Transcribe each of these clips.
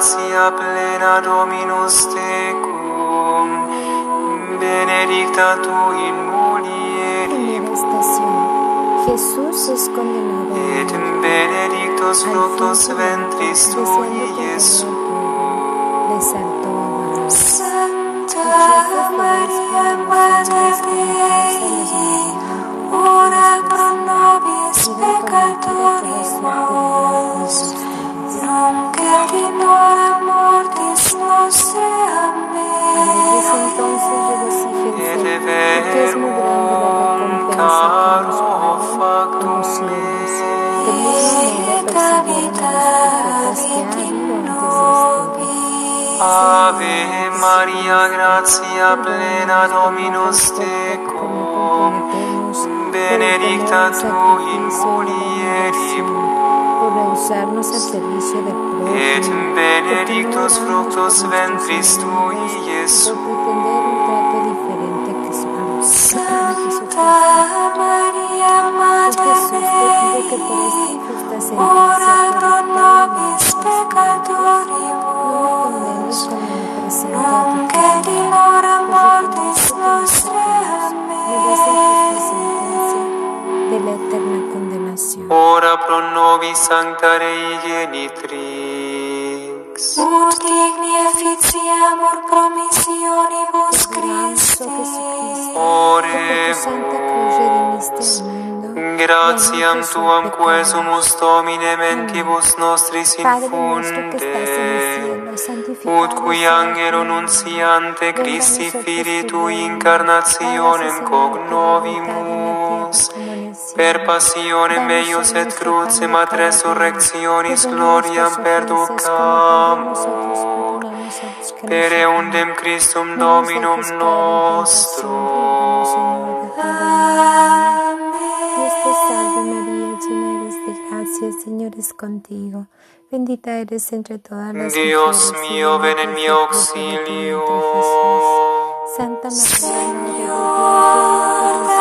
gratia plena Dominus tecum benedicta tu in mulieribus. Jesús es condenado. et benedictus fructus ventris tui abajo. Santa Maria Mater Dei, ora pro nobis peccatoribus, Ave Maria, gratia plena Dominus tecum, benedicta tu in mulieribus, por rehusarnos al servicio del et prójimo, benedictus fructus ventris tui por Iesus pretender un trato diferente que su a Santa Jesús te pido que por esta ora pro nobis no peccatoribus, nunc et in hora mortis nostrae. Me ora pro nobis sancta Rei genitrix. Ut digni efficiamur promissionibus Christi. Oremus. Gratiam Tuam quesumus Domine mentibus nostris infunde. Ut cui angelo nunciante Christi Fili Tui incarnationem cognovimus. Per passionem eius et crucem ad resurrectionis gloriam perducamus, per eundem Christum Dominum nostrum. Dios te salve María, llena eres de gracia, el Señor es contigo. Bendita eres entre todas las Dios mujeres. mío, ven en mi auxilio. Santa María,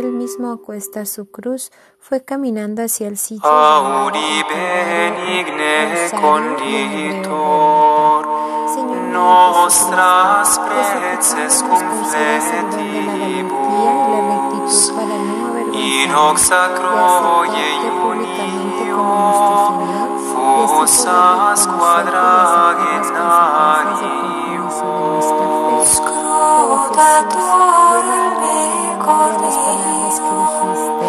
Él mismo a cuestas su cruz, fue caminando hacia el sitio Auri benigne conditor, nostras preces no in avergonzarnos hoc de sacro aceptarte públicamente como nuestro Señor y fusas así poder reconocer y quadragenarium. Scrutator aceptar las palabras que dijiste.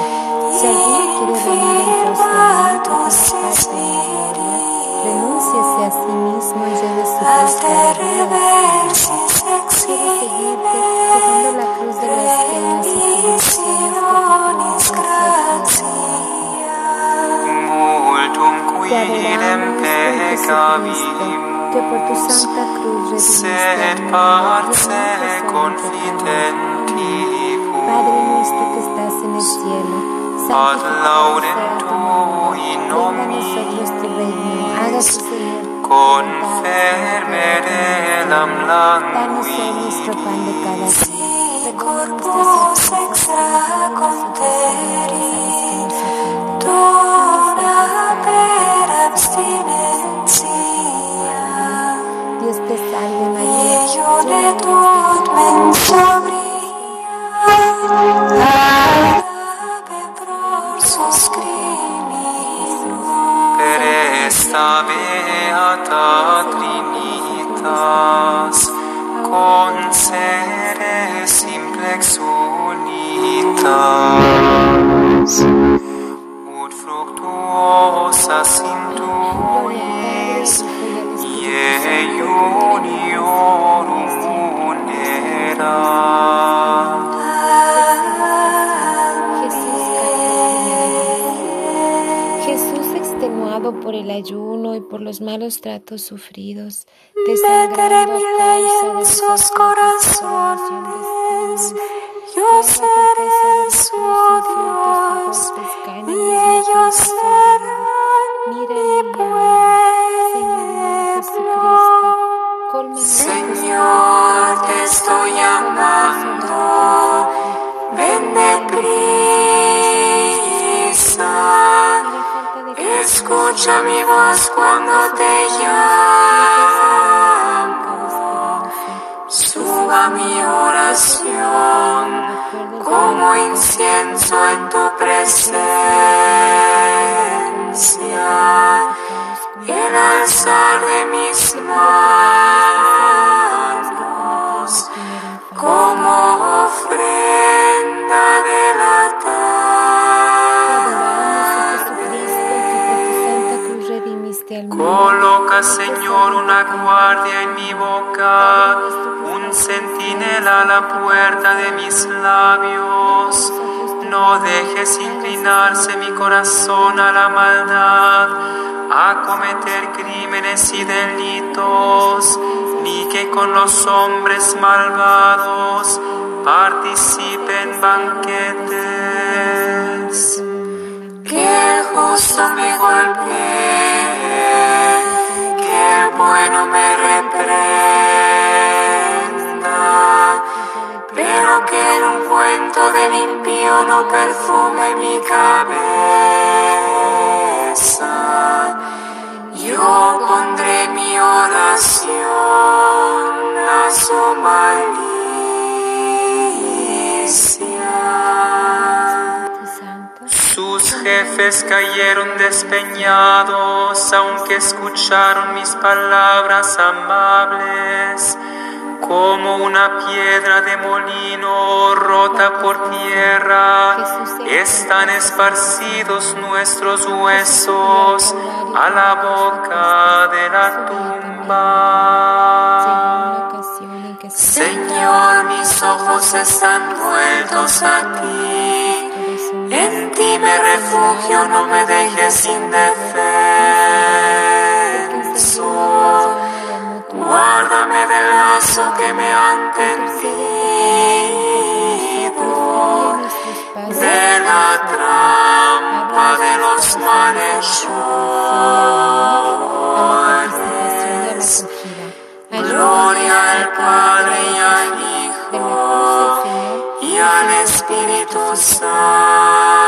Si alguno quiere venir en pos de mí, parte de la gloria, renúnciese a sí mismo y lleve su de de vida. reversis Quiero seguirte llevando la cruz de las penas y bendiciones que multum Te adoramos por Jesucristo, que por tu santa cruz redimiste sed al mundo. parce cielo, ad santificado laudem sea tu nombre. tui Venga a nosotros tu reino, hágase nominis, Señor tu conferme delam Danos hoy nuestro pan de cada día. Perdona nuestras. Dios te salve María, de tot mens unitas, ut fructuosas in tuis, ie uniorum munera. Jesús extenuado por el ayuno y por los malos tratos sufridos, desangrando mi de en sus corazones, yo seré su Dios, y ellos serán mi alma, Señor te estoy llamando, ven deprisa, escucha mi voz cuando te llamo, mi oración como incienso en tu presencia, el alzar de mis manos Coloca, Señor, una guardia en mi boca, un centinela a la puerta de mis labios. No dejes inclinarse mi corazón a la maldad, a cometer crímenes y delitos, ni que con los hombres malvados participe en banquetes. Que justo me golpee, oración a su malicia. Jefes cayeron despeñados, aunque escucharon mis palabras amables, como una piedra de molino rota por tierra. Están esparcidos nuestros huesos a la boca de la tumba. Señor, mis ojos están vueltos a ti. Me refugio, no me dejes indefenso. Guárdame del lazo que me han tendido, de la trampa de los malhechores. Gloria al Padre y al Hijo y al Espíritu Santo,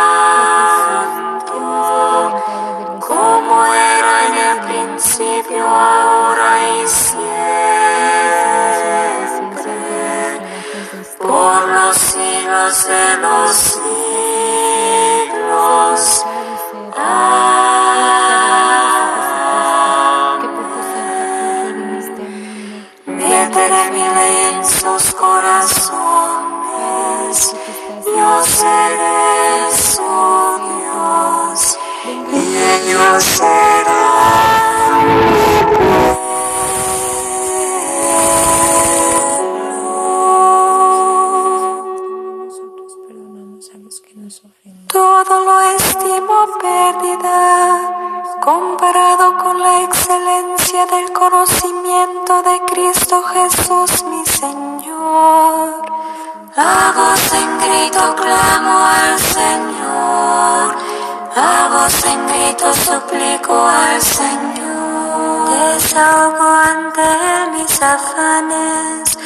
Cristo Jesús mi Señor. A voz en grito clamo al Señor, a voz en grito suplico al Señor. Desahogo ante Él mis afanes,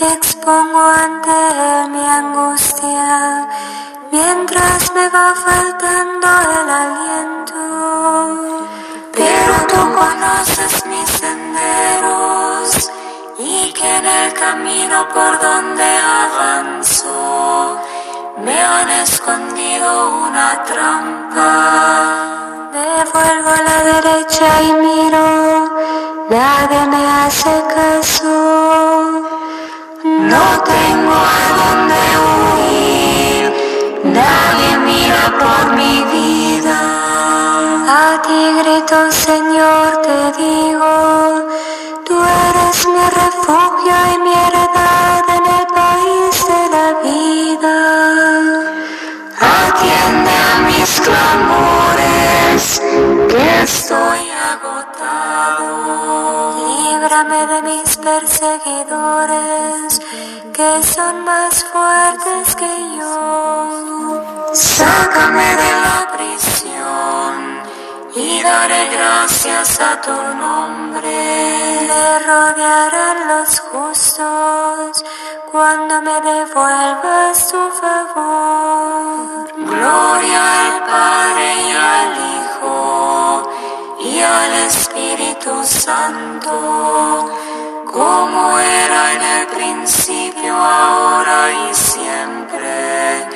expongo ante Él mi angustia, mientras me va faltando el aliento. Pero tú conoces y que en el camino por donde avanzo me han escondido una trampa. Me vuelvo a la derecha y miro, nadie me hace caso. No tengo a dónde huir, nadie mira por mi vida. A ti grito, Señor, te digo, refugio y mi heredad en el país de la vida. Atiende a mis clamores, que estoy agotado. Líbrame de mis perseguidores, que son más fuertes que yo. Sácame de la y daré gracias a tu nombre. Me rodearán los justos cuando me devuelvas tu favor. Gloria al Padre y al Hijo y al Espíritu Santo, como era en el principio, ahora y siempre,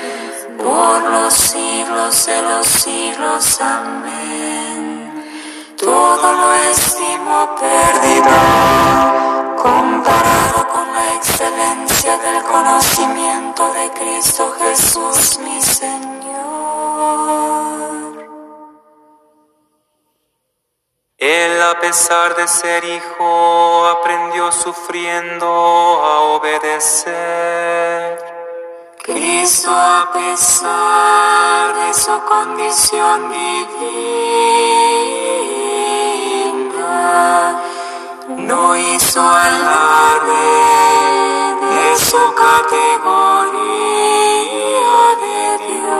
por los siglos de los siglos. Amén. Todo lo estimo perdido comparado con la excelencia del conocimiento de Cristo Jesús mi Señor. Él, a pesar de ser hijo, aprendió sufriendo a obedecer. Cristo a pesar de su condición divina, no hizo alarde de su categoría de Dios.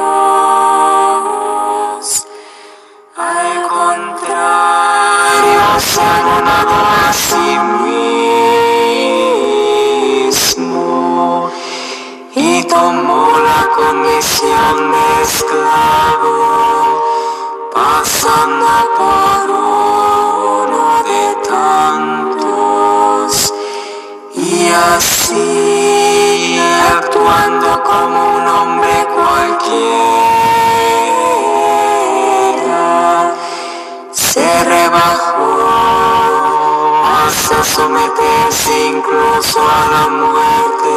Al contrario, se condición de esclavo, pasando por uno de tantos. Y así actuando como un hombre cualquiera se rebajó hasta someterse incluso a la muerte.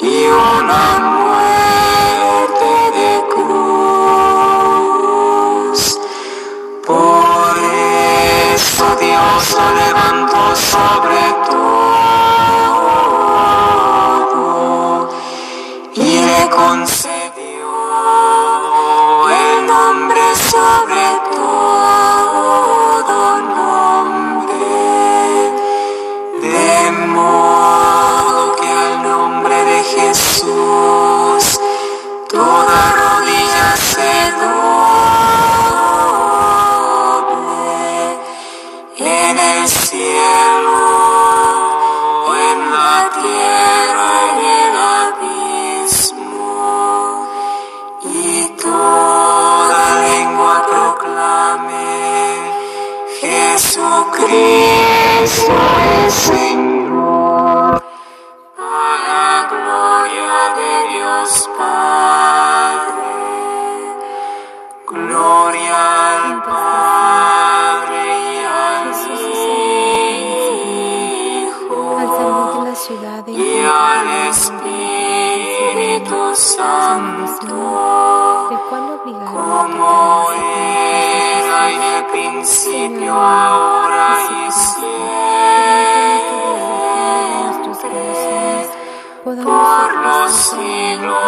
Y una muerte sobre todo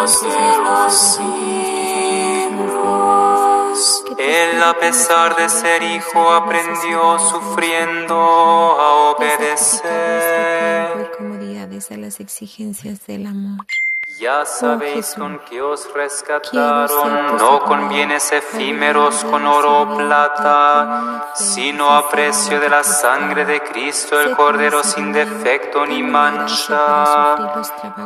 de los siglos. Él a pesar de ser hijo aprendió sufriendo a obedecer. Comodidades a las exigencias del amor. Ya sabéis Jesús. con qué os rescataron, no con bienes efímeros, con oro o plata, sino a precio de la sangre de Cristo, el Cordero sin defecto ni mancha.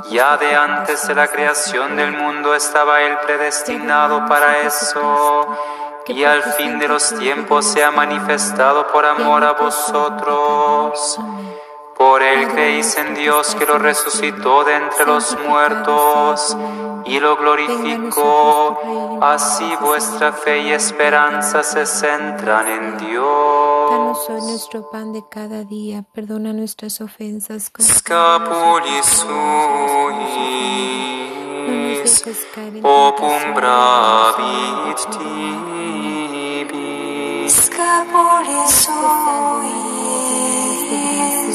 Ya de antes de la creación del mundo estaba Él predestinado para eso, y al fin de los tiempos se ha manifestado por amor a vosotros. Por él creéis en Dios que lo resucitó de entre los muertos y lo glorificó. Así vuestra fe y esperanza se centran en Danos Dios. hoy nuestro pan de cada día. Perdona nuestras ofensas. como Scapuli suis, opum bravit tibi. Scapoli suis,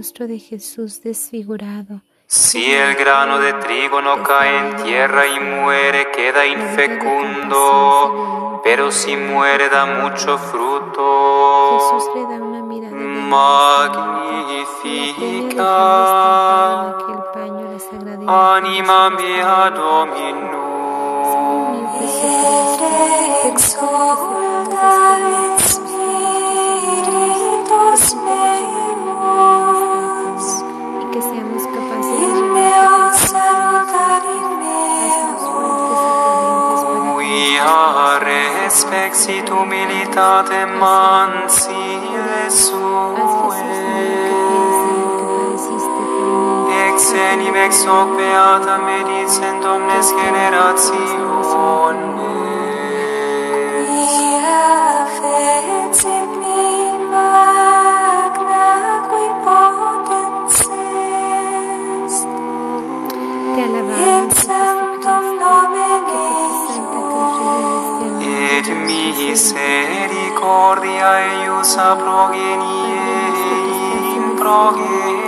rostro de Jesús. Jesús desfigurado. Si el grano de trigo no cae en tierra y muere, queda infecundo, pero si muere da mucho Jesús fruto. le da una mirada sagrada anima mea Dominum. respexit humilitatem mansive sue. Ex enim ex hoc beata medicent omnes generatio, misericordiae ius a progenie in progenie.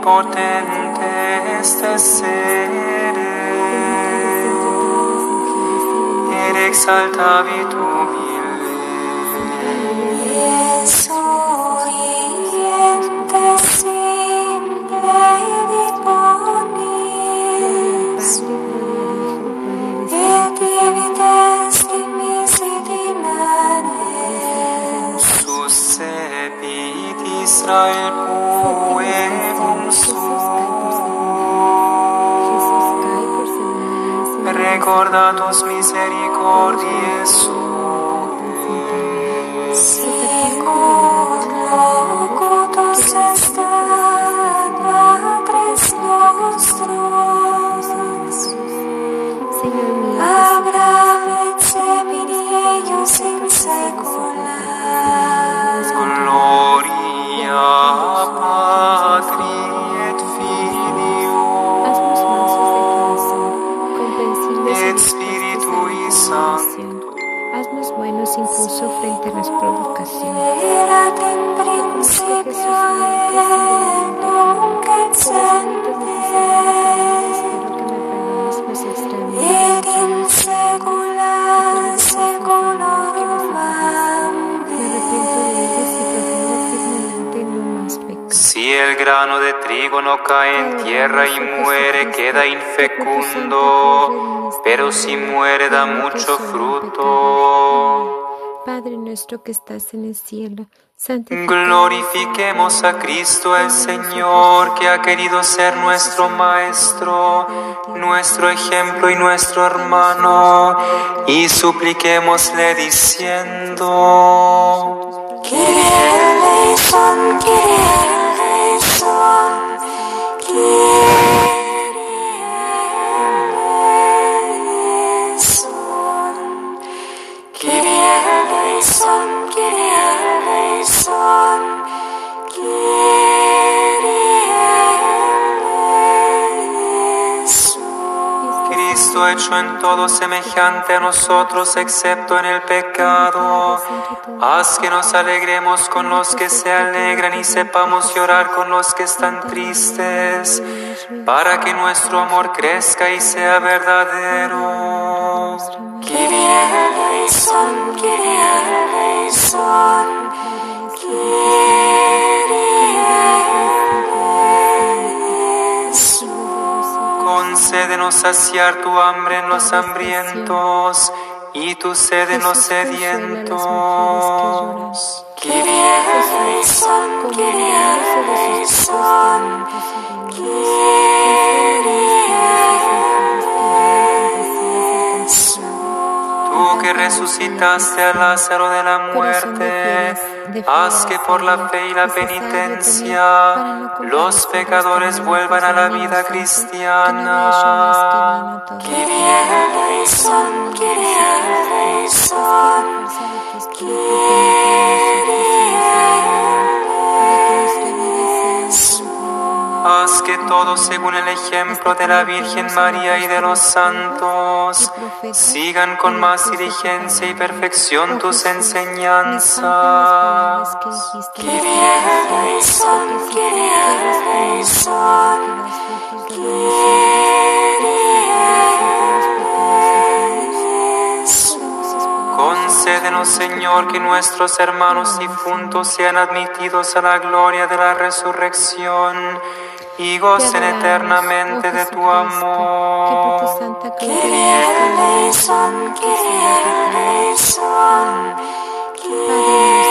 potente est essere, ed exaltavi tu mille. Yes. Trigo no cae en tierra y muere, queda infecundo, pero si muere da mucho fruto. Padre nuestro que estás en el cielo, santificado. Glorifiquemos a Cristo el Señor, que ha querido ser nuestro Maestro, nuestro ejemplo y nuestro hermano, y supliquémosle diciendo, Cristo hecho en todo semejante a nosotros, excepto en el pecado. Haz que nos alegremos con los que se alegran y sepamos llorar con los que están tristes, para que nuestro amor crezca y sea verdadero. Concédenos saciar tu hambre en los hambrientos y tu sed en los sedientos. Kyrie eleison, Kyrie eleison, Kyrie que resucitaste a Lázaro de la muerte, haz que por la fe y la penitencia los pecadores vuelvan a la vida cristiana. Haz que todos, según el ejemplo de la Virgen María y de los santos, sigan con más diligencia y perfección tus enseñanzas. Concédenos, Señor, que nuestros hermanos difuntos sean admitidos a la gloria de la resurrección y gocen eternamente de tu amor. Kyrie eleison, Kyrie eleison, Kyrie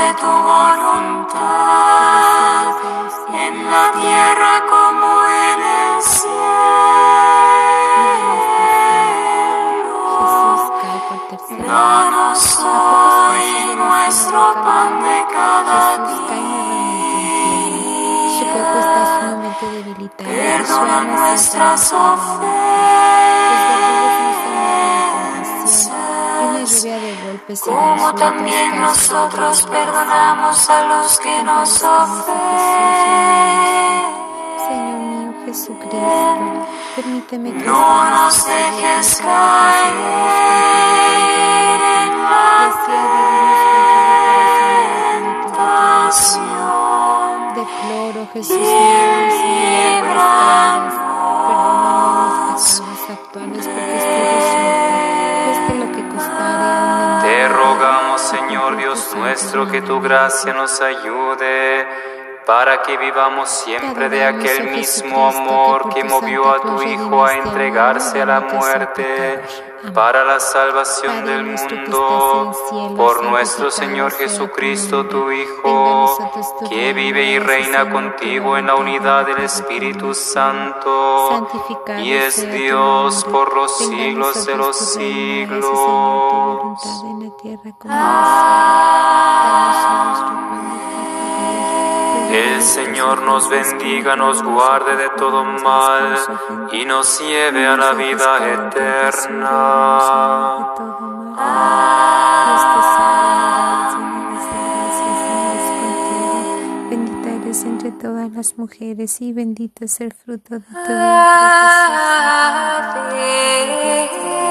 hágase tu voluntad en la tierra como en el cielo. Danos hoy nuestro pan de cada día. Perdona nuestras ofensas, como también nosotros perdonamos a los que nos Señor mío ofenden. Jesucristo, permíteme que No nos dejes caer en la tentación. Deploro, Jesús mío, Señor, nuestras pecados actuales, porque estoy nuestro, que tu gracia nos ayude para que vivamos siempre de aquel mismo amor que movió a tu Hijo a entregarse a la muerte para la salvación del mundo, por nuestro Señor Jesucristo, tu Hijo, que vive y reina contigo en la unidad del Espíritu Santo y es Dios por los siglos de los siglos. en el Señor nos bendiga, nos guarde de todo mal y nos lleve a la vida eterna. Bendita eres entre todas las mujeres y bendito es el fruto de tu vientre, Llegando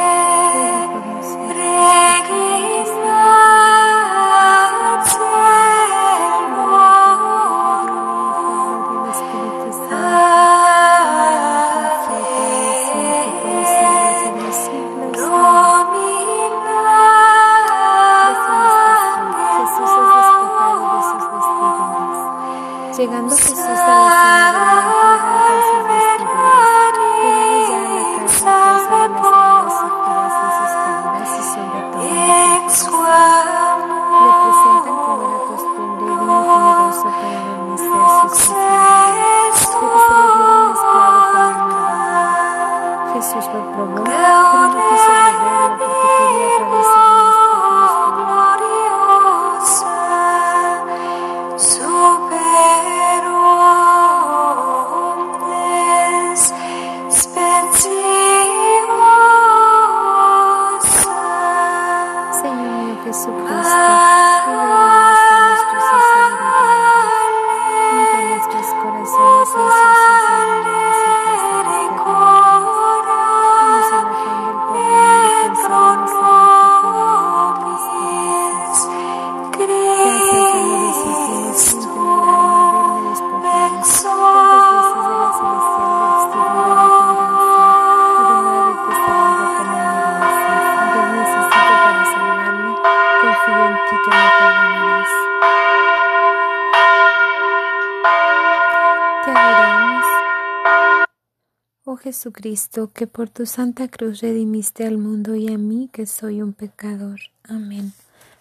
Jesucristo, que por tu santa cruz redimiste al mundo y a mí, que soy un pecador. Amén.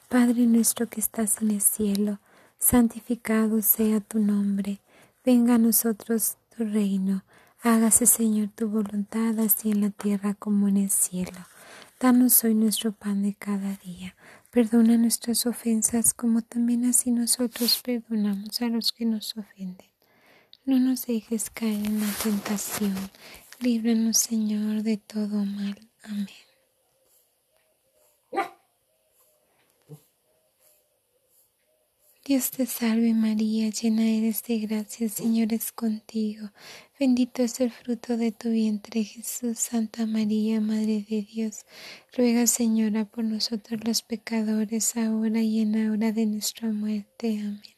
Padre nuestro que estás en el cielo, santificado sea tu nombre. Venga a nosotros tu reino. Hágase, Señor, tu voluntad, así en la tierra como en el cielo. Danos hoy nuestro pan de cada día. Perdona nuestras ofensas, como también así nosotros perdonamos a los que nos ofenden. No nos dejes caer en la tentación Líbranos, Señor, de todo mal. Amén. Dios te salve María, llena eres de gracia, el Señor es contigo. Bendito es el fruto de tu vientre, Jesús. Santa María, Madre de Dios, ruega, Señora, por nosotros los pecadores, ahora y en la hora de nuestra muerte. Amén.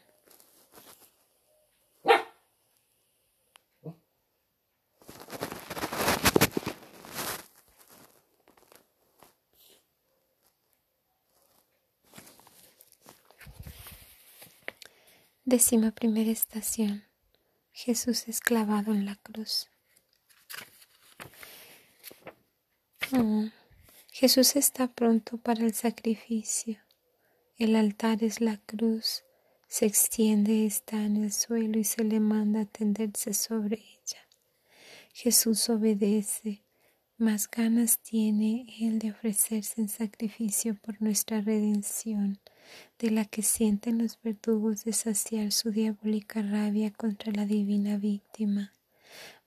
Décima primera estación. Jesús es clavado en la cruz. Mm. Jesús está pronto para el sacrificio. El altar es la cruz. Se extiende, está en el suelo y se le manda tenderse sobre ella. Jesús obedece, más ganas tiene él de ofrecerse en sacrificio por nuestra redención de la que sienten los verdugos de saciar su diabólica rabia contra la divina víctima.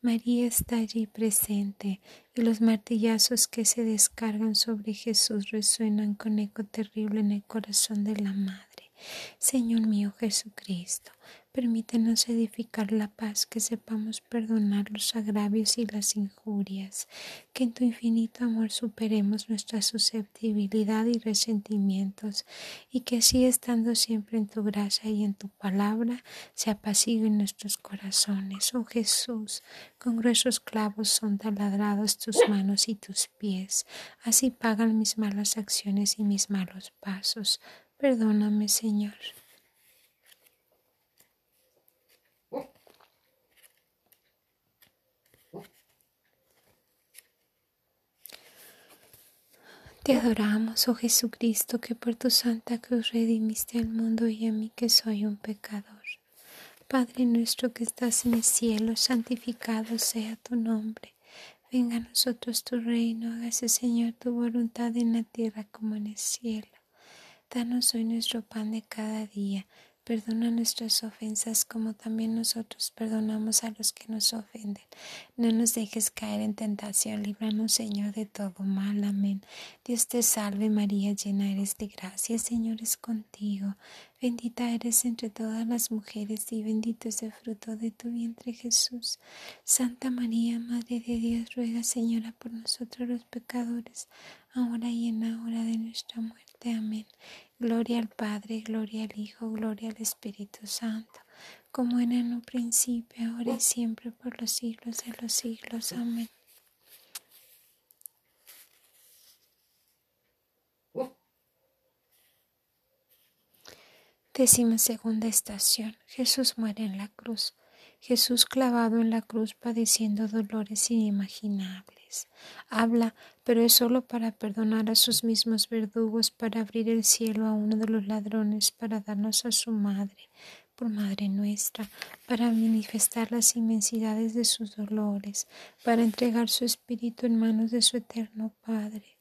María está allí presente y los martillazos que se descargan sobre Jesús resuenan con eco terrible en el corazón de la Madre. Señor mío Jesucristo, Permítenos edificar la paz, que sepamos perdonar los agravios y las injurias, que en tu infinito amor superemos nuestra susceptibilidad y resentimientos, y que así estando siempre en tu gracia y en tu palabra, se apaciguen nuestros corazones. Oh Jesús, con gruesos clavos son taladrados tus manos y tus pies, así pagan mis malas acciones y mis malos pasos. Perdóname, Señor. Te adoramos, oh Jesucristo, que por tu santa cruz redimiste al mundo y a mí que soy un pecador. Padre nuestro que estás en el cielo, santificado sea tu nombre. Venga a nosotros tu reino, hágase Señor tu voluntad en la tierra como en el cielo. Danos hoy nuestro pan de cada día Perdona nuestras ofensas como también nosotros perdonamos a los que nos ofenden. No nos dejes caer en tentación, líbranos Señor de todo mal. Amén. Dios te salve María, llena eres de gracia, Señor es contigo. Bendita eres entre todas las mujeres y bendito es el fruto de tu vientre Jesús. Santa María, Madre de Dios, ruega Señora por nosotros los pecadores, ahora y en la hora de nuestra muerte. Amén. Gloria al Padre, gloria al Hijo, gloria al Espíritu Santo, como era en un principio, ahora y siempre, por los siglos de los siglos. Amén. Décima segunda estación. Jesús muere en la cruz. Jesús clavado en la cruz padeciendo dolores inimaginables. Habla, pero es solo para perdonar a sus mismos verdugos, para abrir el cielo a uno de los ladrones, para darnos a su madre, por Madre nuestra, para manifestar las inmensidades de sus dolores, para entregar su espíritu en manos de su eterno Padre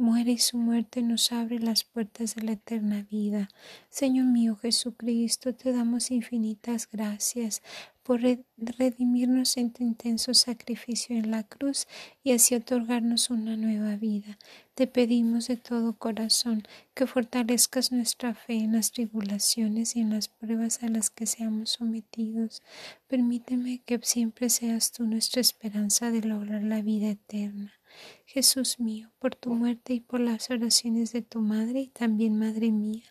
muere y su muerte nos abre las puertas de la eterna vida. Señor mío Jesucristo, te damos infinitas gracias por redimirnos en tu intenso sacrificio en la cruz y así otorgarnos una nueva vida. Te pedimos de todo corazón que fortalezcas nuestra fe en las tribulaciones y en las pruebas a las que seamos sometidos. Permíteme que siempre seas tú nuestra esperanza de lograr la vida eterna. Jesús mío, por tu muerte y por las oraciones de tu madre y también madre mía,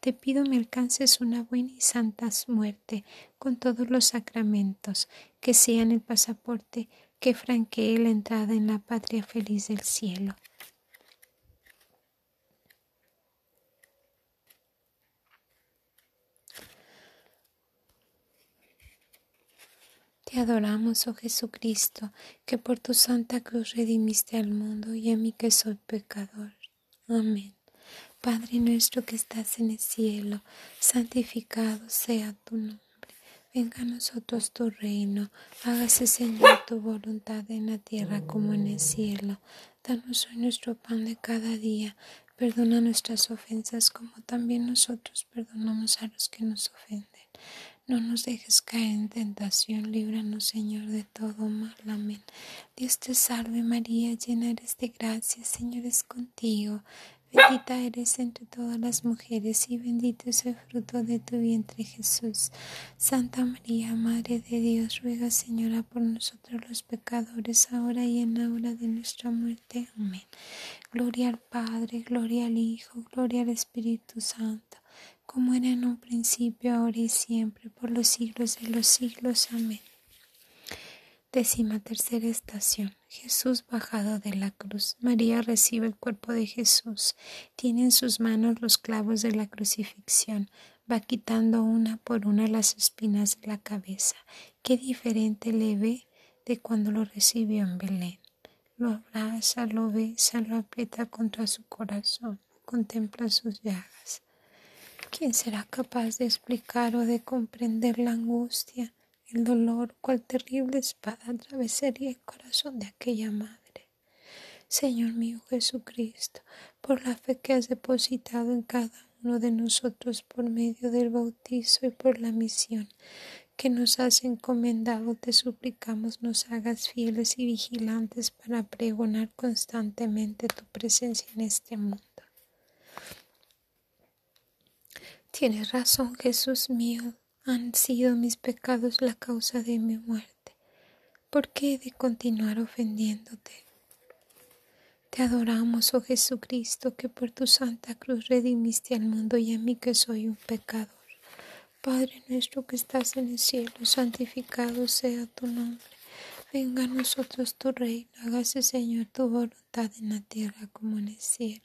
te pido me alcances una buena y santa muerte con todos los sacramentos, que sean el pasaporte que franquee la entrada en la patria feliz del cielo. Te adoramos, oh Jesucristo, que por tu santa cruz redimiste al mundo y a mí que soy pecador. Amén. Padre nuestro que estás en el cielo, santificado sea tu nombre. Venga a nosotros tu reino, hágase Señor tu voluntad en la tierra como en el cielo. Danos hoy nuestro pan de cada día. Perdona nuestras ofensas como también nosotros perdonamos a los que nos ofenden no nos dejes caer en tentación, líbranos Señor de todo mal. Amén. Dios te salve María, llena eres de gracia, Señor es contigo. Bendita eres entre todas las mujeres y bendito es el fruto de tu vientre Jesús. Santa María, Madre de Dios, ruega Señora por nosotros los pecadores, ahora y en la hora de nuestra muerte. Amén. Gloria al Padre, gloria al Hijo, gloria al Espíritu Santo como era en un principio, ahora y siempre, por los siglos de los siglos. Amén. Décima tercera estación. Jesús bajado de la cruz. María recibe el cuerpo de Jesús. Tiene en sus manos los clavos de la crucifixión. Va quitando una por una las espinas de la cabeza. Qué diferente le ve de cuando lo recibió en Belén. Lo abraza, lo besa, lo aprieta contra su corazón, contempla sus llagas. ¿Quién será capaz de explicar o de comprender la angustia, el dolor, cual terrible espada atravesaría el corazón de aquella madre? Señor mío Jesucristo, por la fe que has depositado en cada uno de nosotros por medio del bautizo y por la misión que nos has encomendado, te suplicamos nos hagas fieles y vigilantes para pregonar constantemente tu presencia en este mundo. Tienes razón, Jesús mío, Han sido mis pecados la causa de mi muerte. ¿Por qué he de continuar ofendiéndote? Te adoramos, oh Jesucristo, que por tu santa cruz redimiste al mundo y a mí que soy un pecador. Padre nuestro que estás en el cielo, santificado sea tu nombre. Venga a nosotros tu reino, hágase Señor tu voluntad en la tierra como en el cielo.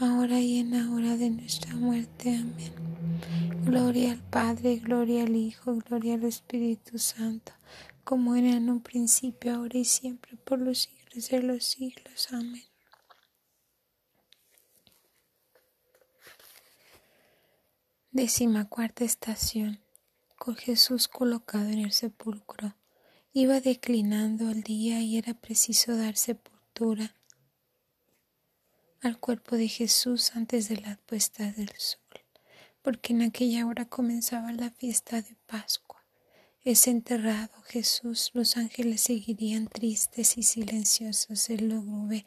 ahora y en la hora de nuestra muerte. Amén. Gloria al Padre, gloria al Hijo, gloria al Espíritu Santo, como era en un principio, ahora y siempre, por los siglos de los siglos. Amén. Décima cuarta estación. Con Jesús colocado en el sepulcro. Iba declinando el día y era preciso dar sepultura al cuerpo de Jesús antes de la puesta del sol, porque en aquella hora comenzaba la fiesta de Pascua. Es enterrado Jesús, los ángeles seguirían tristes y silenciosos el lúgubre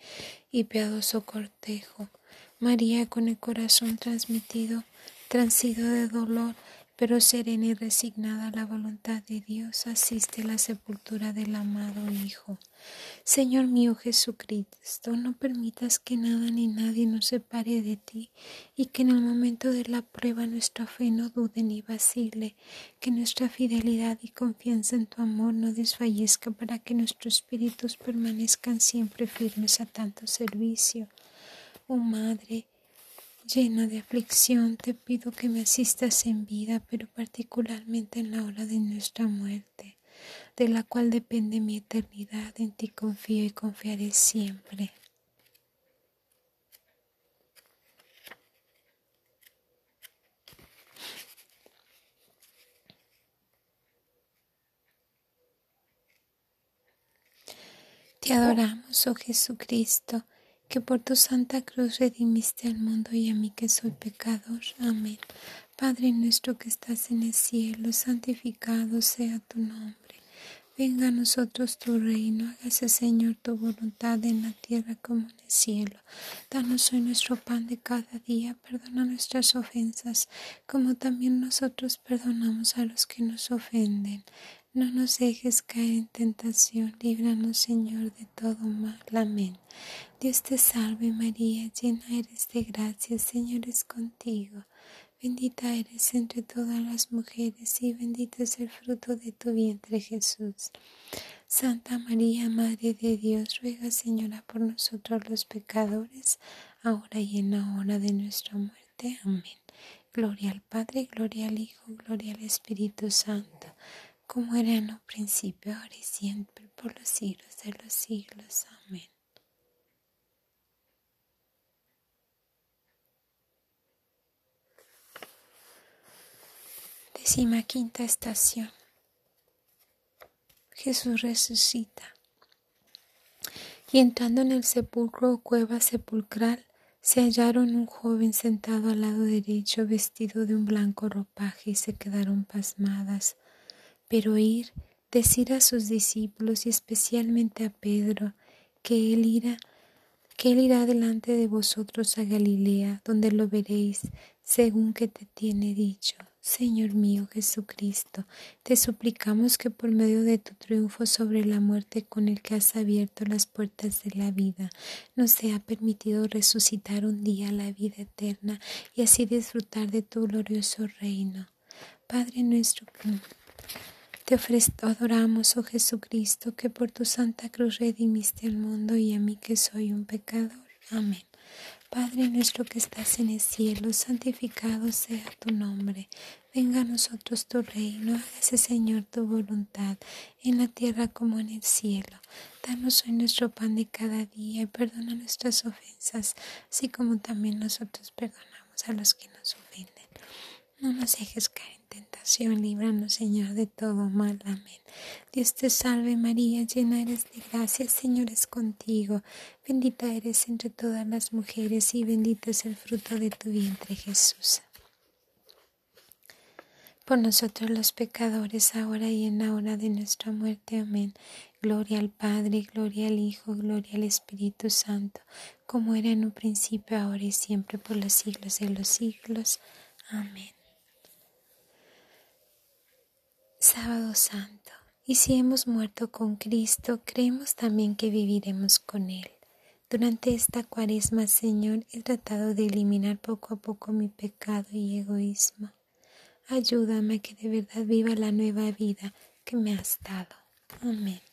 y piadoso cortejo. María con el corazón transmitido, transido de dolor, pero serena y resignada a la voluntad de Dios, asiste a la sepultura del amado Hijo. Señor mío Jesucristo, no permitas que nada ni nadie nos separe de ti, y que en el momento de la prueba nuestra fe no dude ni vacile, que nuestra fidelidad y confianza en tu amor no desfallezca para que nuestros espíritus permanezcan siempre firmes a tanto servicio. Oh Madre, Llena de aflicción, te pido que me asistas en vida, pero particularmente en la hora de nuestra muerte, de la cual depende mi eternidad. En ti confío y confiaré siempre. Te adoramos, oh Jesucristo que por tu santa cruz redimiste al mundo y a mí que soy pecador. Amén. Padre nuestro que estás en el cielo, santificado sea tu nombre. Venga a nosotros tu reino, hágase Señor tu voluntad en la tierra como en el cielo. Danos hoy nuestro pan de cada día, perdona nuestras ofensas, como también nosotros perdonamos a los que nos ofenden. No nos dejes caer en tentación, líbranos Señor de todo mal. Amén. Dios te salve María, llena eres de gracia, Señor es contigo. Bendita eres entre todas las mujeres y bendito es el fruto de tu vientre Jesús. Santa María, Madre de Dios, ruega Señora por nosotros los pecadores, ahora y en la hora de nuestra muerte. Amén. Gloria al Padre, gloria al Hijo, gloria al Espíritu Santo como era en un principio, ahora y siempre, por los siglos de los siglos. Amén. Décima quinta estación. Jesús resucita. Y entrando en el sepulcro o cueva sepulcral, se hallaron un joven sentado al lado derecho, vestido de un blanco ropaje, y se quedaron pasmadas pero ir, decir a sus discípulos y especialmente a Pedro, que él irá, que él irá delante de vosotros a Galilea, donde lo veréis, según que te tiene dicho. Señor mío Jesucristo, te suplicamos que por medio de tu triunfo sobre la muerte con el que has abierto las puertas de la vida, nos sea permitido resucitar un día la vida eterna y así disfrutar de tu glorioso reino. Padre nuestro te adoramos, oh Jesucristo, que por tu santa cruz redimiste al mundo y a mí que soy un pecador. Amén. Padre nuestro que estás en el cielo, santificado sea tu nombre. Venga a nosotros tu reino, hágase Señor tu voluntad, en la tierra como en el cielo. Danos hoy nuestro pan de cada día y perdona nuestras ofensas, así como también nosotros perdonamos a los que nos ofenden. No nos dejes caer tentación, líbranos, Señor, de todo mal. Amén. Dios te salve María, llena eres de gracia, Señor es contigo. Bendita eres entre todas las mujeres y bendito es el fruto de tu vientre, Jesús. Por nosotros los pecadores, ahora y en la hora de nuestra muerte. Amén. Gloria al Padre, gloria al Hijo, gloria al Espíritu Santo, como era en un principio, ahora y siempre, por los siglos de los siglos. Amén. Sábado Santo. Y si hemos muerto con Cristo, creemos también que viviremos con Él. Durante esta cuaresma, Señor, he tratado de eliminar poco a poco mi pecado y egoísmo. Ayúdame a que de verdad viva la nueva vida que me has dado. Amén.